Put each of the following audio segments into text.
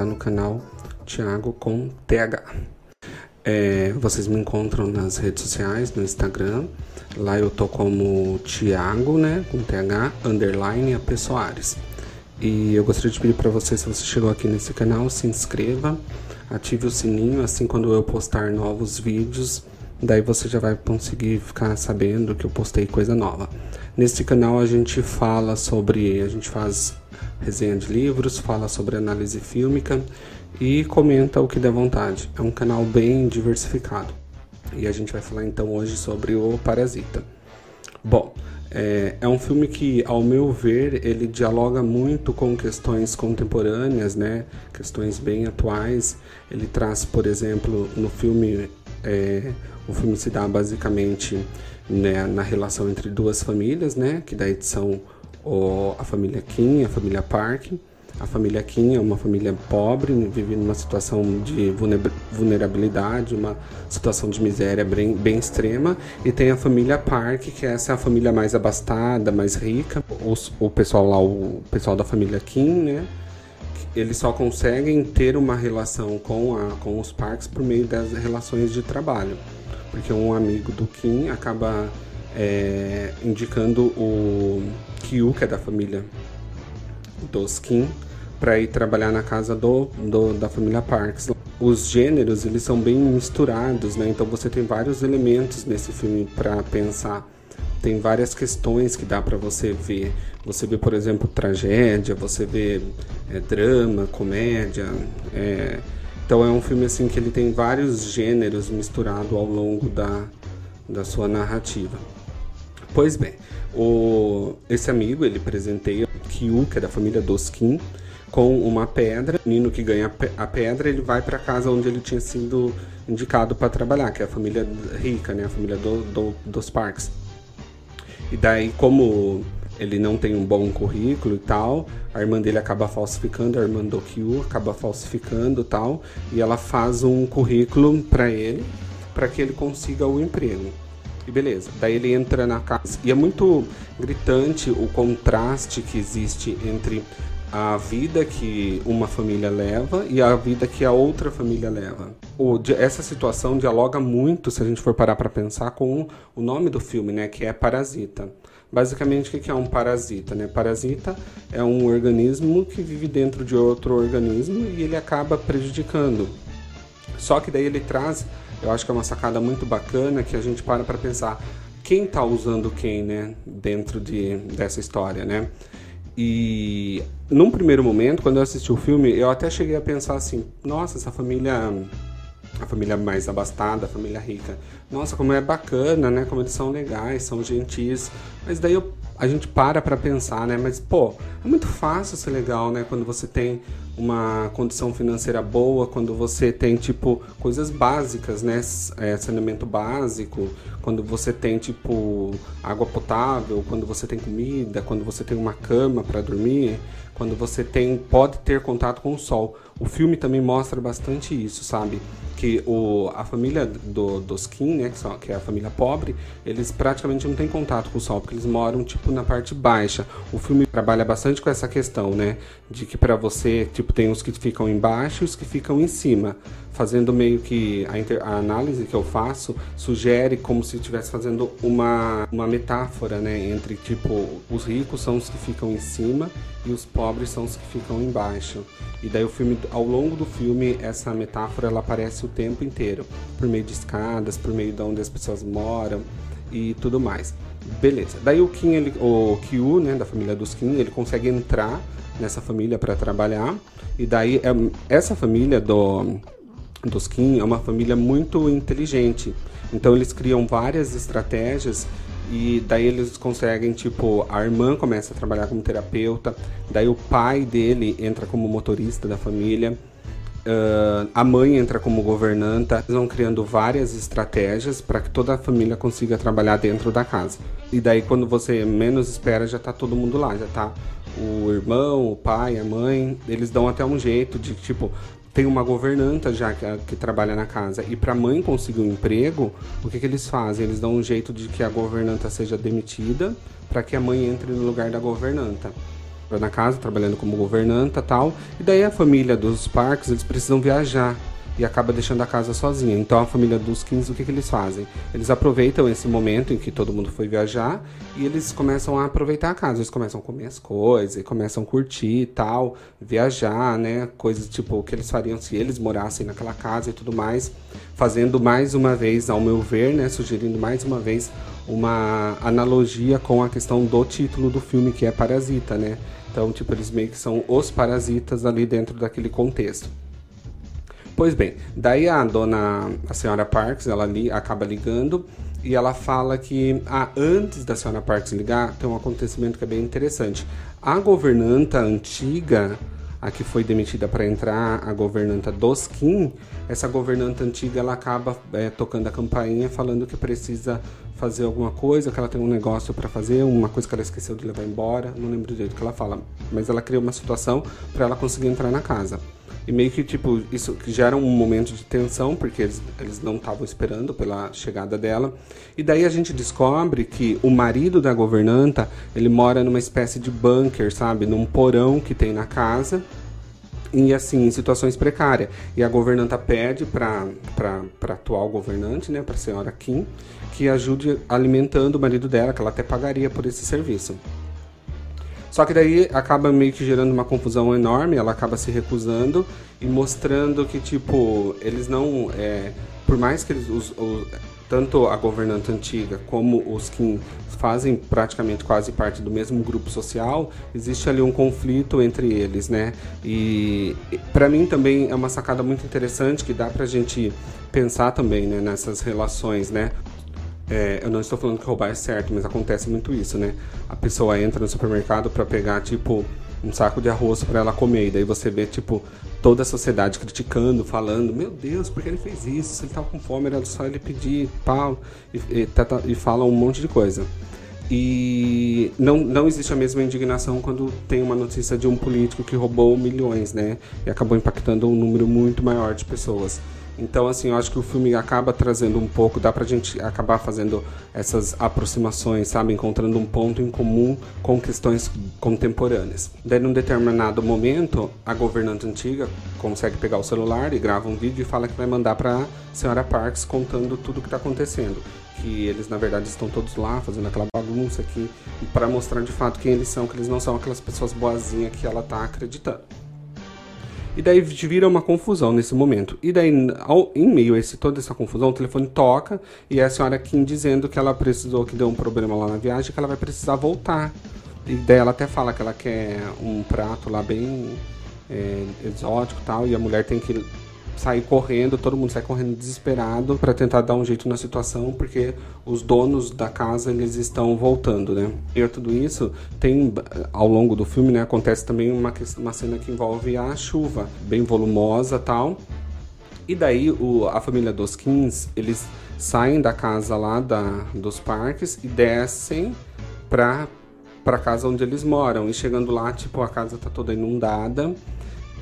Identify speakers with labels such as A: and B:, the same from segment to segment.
A: está no canal Thiago com TH. É, vocês me encontram nas redes sociais, no Instagram. Lá eu tô como Thiago, né, com TH, underline a Soares. E eu gostaria de pedir para você, se você chegou aqui nesse canal, se inscreva, ative o sininho, assim quando eu postar novos vídeos, daí você já vai conseguir ficar sabendo que eu postei coisa nova. Nesse canal a gente fala sobre, a gente faz resenha de livros, fala sobre análise fílmica e comenta o que der vontade. É um canal bem diversificado. E a gente vai falar então hoje sobre o Parasita. Bom, é, é, um filme que, ao meu ver, ele dialoga muito com questões contemporâneas, né? Questões bem atuais. Ele traz, por exemplo, no filme, é, o filme se dá basicamente né, na relação entre duas famílias, né? Que daí são o, a família Kim, a família Park. A família Kim é uma família pobre, vive numa situação de vulnerabilidade, uma situação de miséria bem, bem extrema. E tem a família Park, que essa é a família mais abastada, mais rica. Os, o pessoal lá, o pessoal da família Kim, né? Eles só conseguem ter uma relação com, a, com os Parks por meio das relações de trabalho. Porque um amigo do Kim acaba é, indicando o Kyu, que é da família dos Kim, para ir trabalhar na casa do, do, da família Parks. Os gêneros eles são bem misturados, né? Então você tem vários elementos nesse filme para pensar. Tem várias questões que dá para você ver. Você vê, por exemplo, tragédia, você vê é, drama, comédia. É... Então é um filme assim que ele tem vários gêneros misturados ao longo da, da sua narrativa. Pois bem, o, esse amigo ele presenteia Kyu, que é da família dos Kim, com uma pedra. O menino que ganha a pedra, ele vai para casa onde ele tinha sido indicado para trabalhar, que é a família rica, né, a família do, do, dos Parks. E daí, como ele não tem um bom currículo e tal, a irmã dele acaba falsificando, a irmã do Kyu acaba falsificando e tal, e ela faz um currículo para ele, para que ele consiga o emprego. E beleza. Daí ele entra na casa. E é muito gritante o contraste que existe entre a vida que uma família leva e a vida que a outra família leva. O, essa situação dialoga muito, se a gente for parar para pensar, com o nome do filme, né, que é Parasita. Basicamente, o que é um parasita? Né? Parasita é um organismo que vive dentro de outro organismo e ele acaba prejudicando. Só que daí ele traz eu acho que é uma sacada muito bacana que a gente para para pensar quem está usando quem, né, dentro de, dessa história, né? E num primeiro momento, quando eu assisti o filme, eu até cheguei a pensar assim: nossa, essa família, a família mais abastada, a família rica, nossa, como é bacana, né? Como eles são legais, são gentis. Mas daí eu a gente para para pensar, né? Mas, pô, é muito fácil ser legal, né? Quando você tem uma condição financeira boa, quando você tem, tipo, coisas básicas, né? É, saneamento básico, quando você tem, tipo, água potável, quando você tem comida, quando você tem uma cama para dormir, quando você tem pode ter contato com o sol. O filme também mostra bastante isso, sabe? Que o, a família do, dos Kim, né, que, é a família pobre, eles praticamente não têm contato com o sol, porque eles moram, tipo, na parte baixa. O filme trabalha bastante com essa questão, né? De que para você, tipo, tem os que ficam embaixo e os que ficam em cima. Fazendo meio que a, inter, a análise que eu faço sugere como se estivesse fazendo uma, uma metáfora, né? Entre, tipo, os ricos são os que ficam em cima e os pobres são os que ficam embaixo. E daí o filme, ao longo do filme, essa metáfora ela aparece o tempo inteiro, por meio de escadas, por meio de onde as pessoas moram e tudo mais. Beleza. Daí o Kim, ele, o Kyu, né, da família dos Kim, ele consegue entrar nessa família para trabalhar. E daí é, essa família do dos é uma família muito inteligente. Então eles criam várias estratégias e daí eles conseguem, tipo, a irmã começa a trabalhar como terapeuta, daí o pai dele entra como motorista da família, uh, a mãe entra como governanta. Eles vão criando várias estratégias para que toda a família consiga trabalhar dentro da casa. E daí, quando você menos espera, já tá todo mundo lá, já tá o irmão, o pai, a mãe, eles dão até um jeito de tipo, tem uma governanta já que, que trabalha na casa e para a mãe conseguir um emprego, o que, que eles fazem? Eles dão um jeito de que a governanta seja demitida para que a mãe entre no lugar da governanta. na casa, trabalhando como governanta tal. E daí a família dos Parks, eles precisam viajar e acaba deixando a casa sozinha. Então a família dos 15, o que, que eles fazem? Eles aproveitam esse momento em que todo mundo foi viajar e eles começam a aproveitar a casa. Eles começam a comer as coisas, começam a curtir e tal, viajar, né? Coisas tipo que eles fariam se eles morassem naquela casa e tudo mais. Fazendo mais uma vez, ao meu ver, né? Sugerindo mais uma vez uma analogia com a questão do título do filme, que é Parasita, né? Então, tipo, eles meio que são os parasitas ali dentro daquele contexto. Pois bem, daí a dona, a senhora Parks, ela li, acaba ligando e ela fala que ah, antes da senhora Parks ligar, tem um acontecimento que é bem interessante. A governanta antiga, a que foi demitida para entrar, a governanta dos Kim, essa governanta antiga ela acaba é, tocando a campainha falando que precisa fazer alguma coisa, que ela tem um negócio para fazer, uma coisa que ela esqueceu de levar embora, não lembro direito o que ela fala, mas ela cria uma situação para ela conseguir entrar na casa. E meio que, tipo, isso gera um momento de tensão, porque eles, eles não estavam esperando pela chegada dela. E daí a gente descobre que o marido da governanta, ele mora numa espécie de bunker, sabe? Num porão que tem na casa. E assim, em situações precárias. E a governanta pede para a atual governante, né, para a senhora Kim, que ajude alimentando o marido dela, que ela até pagaria por esse serviço. Só que daí acaba meio que gerando uma confusão enorme, ela acaba se recusando e mostrando que, tipo, eles não. É, por mais que eles. Os, os, tanto a governante antiga como os que fazem praticamente quase parte do mesmo grupo social, existe ali um conflito entre eles, né? E para mim também é uma sacada muito interessante que dá pra gente pensar também né, nessas relações, né? É, eu não estou falando que roubar é certo, mas acontece muito isso, né? A pessoa entra no supermercado para pegar, tipo, um saco de arroz para ela comer. E daí você vê, tipo, toda a sociedade criticando, falando: Meu Deus, por que ele fez isso? Se ele tava com fome, era só ele pedir pau. E, e, e fala um monte de coisa. E não, não existe a mesma indignação quando tem uma notícia de um político que roubou milhões, né? E acabou impactando um número muito maior de pessoas. Então, assim, eu acho que o filme acaba trazendo um pouco, dá pra gente acabar fazendo essas aproximações, sabe? Encontrando um ponto em comum com questões contemporâneas. Daí, num determinado momento, a governante antiga consegue pegar o celular e grava um vídeo e fala que vai mandar pra senhora Parks contando tudo o que tá acontecendo. Que eles, na verdade, estão todos lá fazendo aquela bagunça aqui para mostrar de fato quem eles são, que eles não são aquelas pessoas boazinhas que ela tá acreditando. E daí vira uma confusão nesse momento. E daí, ao, em meio a esse, toda essa confusão, o telefone toca e é a senhora Kim dizendo que ela precisou, que deu um problema lá na viagem, que ela vai precisar voltar. E daí ela até fala que ela quer um prato lá bem é, exótico tal, e a mulher tem que sair correndo, todo mundo sai correndo desesperado para tentar dar um jeito na situação, porque os donos da casa eles estão voltando, né? E tudo isso tem ao longo do filme, né, acontece também uma, uma cena que envolve a chuva, bem volumosa, tal. E daí o, a família dos Kings, eles saem da casa lá da, dos parques e descem para para casa onde eles moram. E chegando lá, tipo, a casa tá toda inundada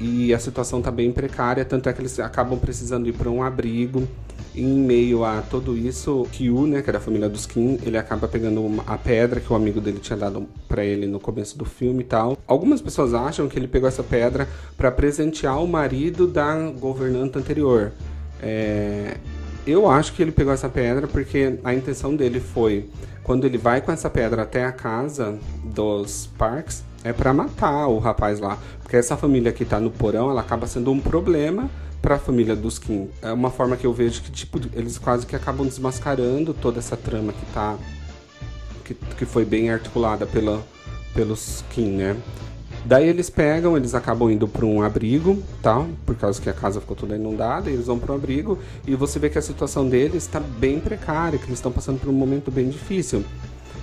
A: e a situação está bem precária, tanto é que eles acabam precisando ir para um abrigo. Em meio a tudo isso, Kyu, né, que era a família dos Kim, ele acaba pegando uma, a pedra que o amigo dele tinha dado para ele no começo do filme e tal. Algumas pessoas acham que ele pegou essa pedra para presentear o marido da governanta anterior. É, eu acho que ele pegou essa pedra porque a intenção dele foi, quando ele vai com essa pedra até a casa dos Parks, é para matar o rapaz lá. Porque essa família que tá no porão, ela acaba sendo um problema para a família dos Kim. É uma forma que eu vejo que tipo eles quase que acabam desmascarando toda essa trama que tá que, que foi bem articulada pela pelos Kim, né? Daí eles pegam, eles acabam indo para um abrigo, tá? Por causa que a casa ficou toda inundada, eles vão para um abrigo e você vê que a situação deles está bem precária, que eles estão passando por um momento bem difícil.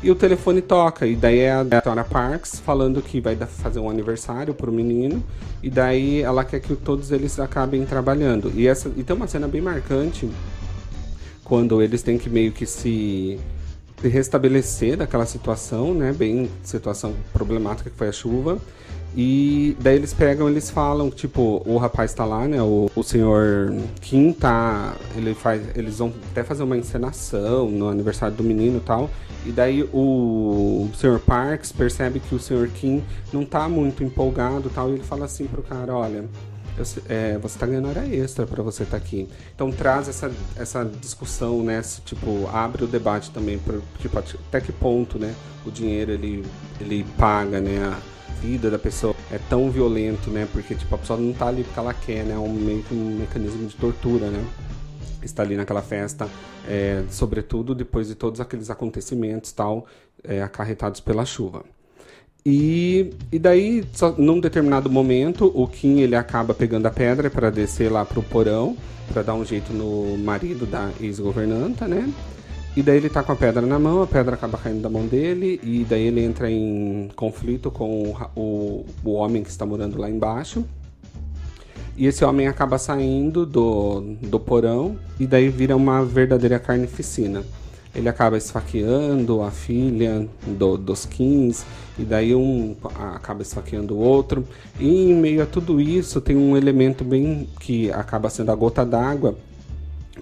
A: E o telefone toca, e daí é a Dora Parks falando que vai fazer um aniversário pro menino, e daí ela quer que todos eles acabem trabalhando. E, essa, e tem uma cena bem marcante quando eles têm que meio que se, se restabelecer daquela situação, né? Bem situação problemática que foi a chuva. E daí eles pegam, eles falam, tipo, o rapaz tá lá, né? O, o senhor Kim tá. Ele faz. Eles vão até fazer uma encenação no aniversário do menino e tal. E daí o, senhor Parks percebe que o senhor Kim não tá muito empolgado tal. E ele fala assim pro cara, olha. É, você está ganhando hora extra para você estar tá aqui. Então traz essa, essa discussão, né? Tipo, abre o debate também para tipo, até que ponto, né? O dinheiro ele, ele paga, né? A, vida da pessoa é tão violento, né? Porque tipo, a pessoa não tá ali porque ela quer, né? É um meio que um mecanismo de tortura, né? Está ali naquela festa, é, sobretudo depois de todos aqueles acontecimentos tal, é, acarretados pela chuva. E, e daí, só, num determinado momento, o Kim ele acaba pegando a pedra para descer lá pro porão, para dar um jeito no marido da ex-governanta, né? E daí ele tá com a pedra na mão, a pedra acaba caindo da mão dele, e daí ele entra em conflito com o, o homem que está morando lá embaixo. E esse homem acaba saindo do, do porão, e daí vira uma verdadeira carnificina. Ele acaba esfaqueando a filha do, dos Kings, e daí um acaba esfaqueando o outro. E em meio a tudo isso, tem um elemento bem que acaba sendo a gota d'água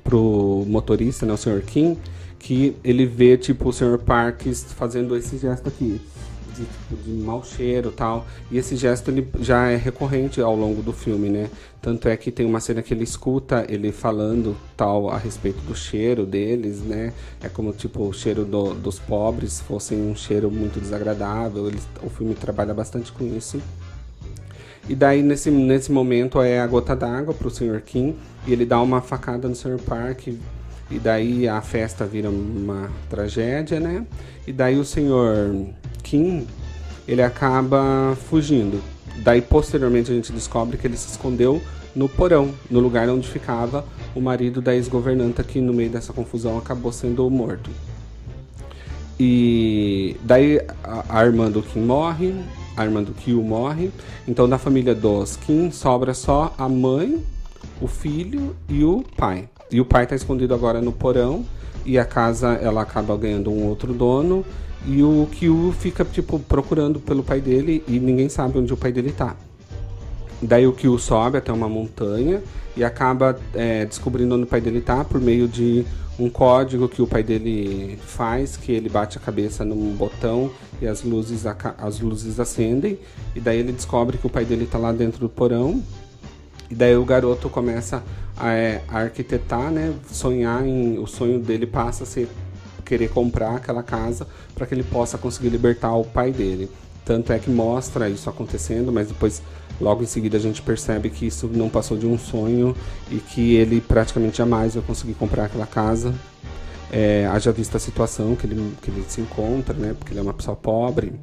A: pro motorista, né, o Sr. King, que ele vê, tipo, o Sr. Parks fazendo esse gesto aqui. De, tipo, de mau cheiro tal. E esse gesto ele já é recorrente ao longo do filme, né? Tanto é que tem uma cena que ele escuta ele falando tal a respeito do cheiro deles, né? É como tipo o cheiro do, dos pobres fosse um cheiro muito desagradável. Ele, o filme trabalha bastante com isso. E daí nesse, nesse momento é a gota d'água pro Sr. Kim e ele dá uma facada no Sr. Park e daí a festa vira uma tragédia, né? E daí o senhor Kim, ele acaba fugindo. Daí posteriormente a gente descobre que ele se escondeu no porão, no lugar onde ficava o marido da ex-governanta que no meio dessa confusão acabou sendo morto. E daí a, irmã do Kim morre, a irmã do Kyu morre. Então da família dos Kim sobra só a mãe, o filho e o pai. E o pai está escondido agora no porão e a casa ela acaba ganhando um outro dono e o Kyu fica tipo procurando pelo pai dele e ninguém sabe onde o pai dele tá. Daí o Kyu sobe até uma montanha e acaba é, descobrindo onde o pai dele tá por meio de um código que o pai dele faz, que ele bate a cabeça num botão e as luzes, as luzes acendem. E daí ele descobre que o pai dele tá lá dentro do porão. E daí o garoto começa é, arquitetar, né? Sonhar em. O sonho dele passa a ser querer comprar aquela casa para que ele possa conseguir libertar o pai dele. Tanto é que mostra isso acontecendo, mas depois, logo em seguida, a gente percebe que isso não passou de um sonho e que ele praticamente jamais vai conseguir comprar aquela casa. É, haja vista a situação que ele, que ele se encontra, né? Porque ele é uma pessoa pobre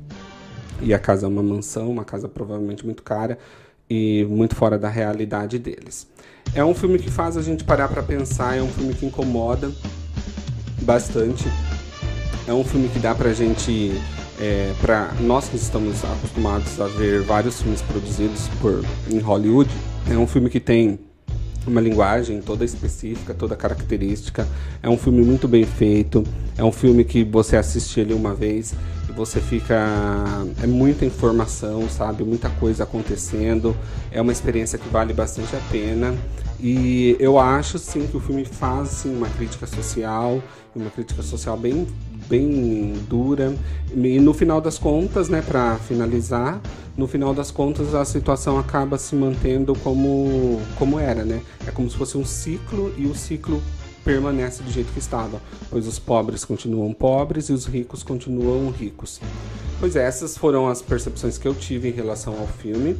A: e a casa é uma mansão, uma casa provavelmente muito cara e muito fora da realidade deles. É um filme que faz a gente parar para pensar, é um filme que incomoda bastante. É um filme que dá pra gente, é, para nós que estamos acostumados a ver vários filmes produzidos por em Hollywood, é um filme que tem uma linguagem toda específica, toda característica. É um filme muito bem feito. É um filme que você assiste ele uma vez você fica. É muita informação, sabe? Muita coisa acontecendo. É uma experiência que vale bastante a pena. E eu acho sim que o filme faz sim, uma crítica social, uma crítica social bem, bem dura. E no final das contas, né, para finalizar, no final das contas a situação acaba se mantendo como, como era, né? É como se fosse um ciclo e o ciclo permanece do jeito que estava, pois os pobres continuam pobres e os ricos continuam ricos. Pois é, essas foram as percepções que eu tive em relação ao filme.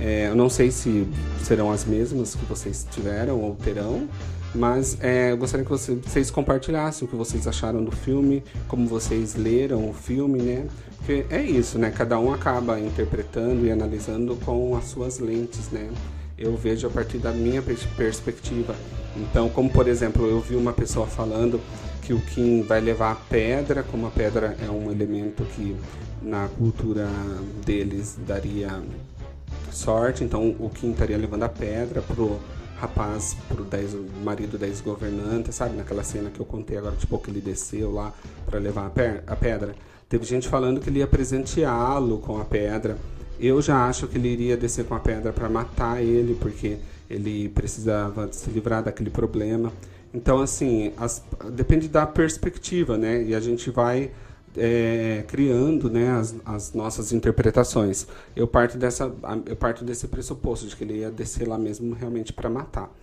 A: É, eu não sei se serão as mesmas que vocês tiveram ou terão, mas é, eu gostaria que vocês compartilhassem o que vocês acharam do filme, como vocês leram o filme, né? Porque é isso, né? Cada um acaba interpretando e analisando com as suas lentes, né? Eu vejo a partir da minha perspectiva. Então, como por exemplo, eu vi uma pessoa falando que o Kim vai levar a pedra, como a pedra é um elemento que na cultura deles daria sorte, então o Kim estaria levando a pedra pro rapaz, pro dez, marido da ex-governanta, sabe? Naquela cena que eu contei agora, tipo, que ele desceu lá para levar a, a pedra. Teve gente falando que ele ia presenteá-lo com a pedra. Eu já acho que ele iria descer com a pedra para matar ele, porque ele precisava se livrar daquele problema. Então, assim, as, depende da perspectiva, né? E a gente vai é, criando né, as, as, nossas interpretações. Eu parto, dessa, eu parto desse pressuposto de que ele ia descer lá mesmo realmente para matar.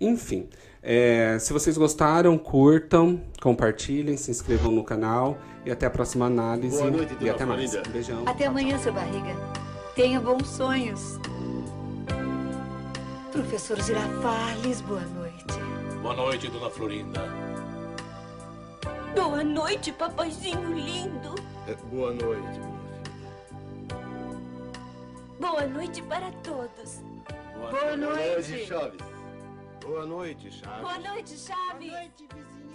A: Enfim, é, se vocês gostaram, curtam, compartilhem, se inscrevam no canal e até a próxima análise.
B: Boa noite,
A: e até mais.
B: Um
A: beijão.
C: Até amanhã, seu barriga. Tenha bons sonhos. Professor Girafales, boa noite.
D: Boa noite, dona Florinda.
E: Boa noite, papaizinho lindo.
B: É, boa noite, minha filha.
E: Boa noite para todos.
C: Boa, noite.
B: Chaves. Boa noite, Chaves.
E: Boa noite, Chaves.
C: Boa noite, vizinho.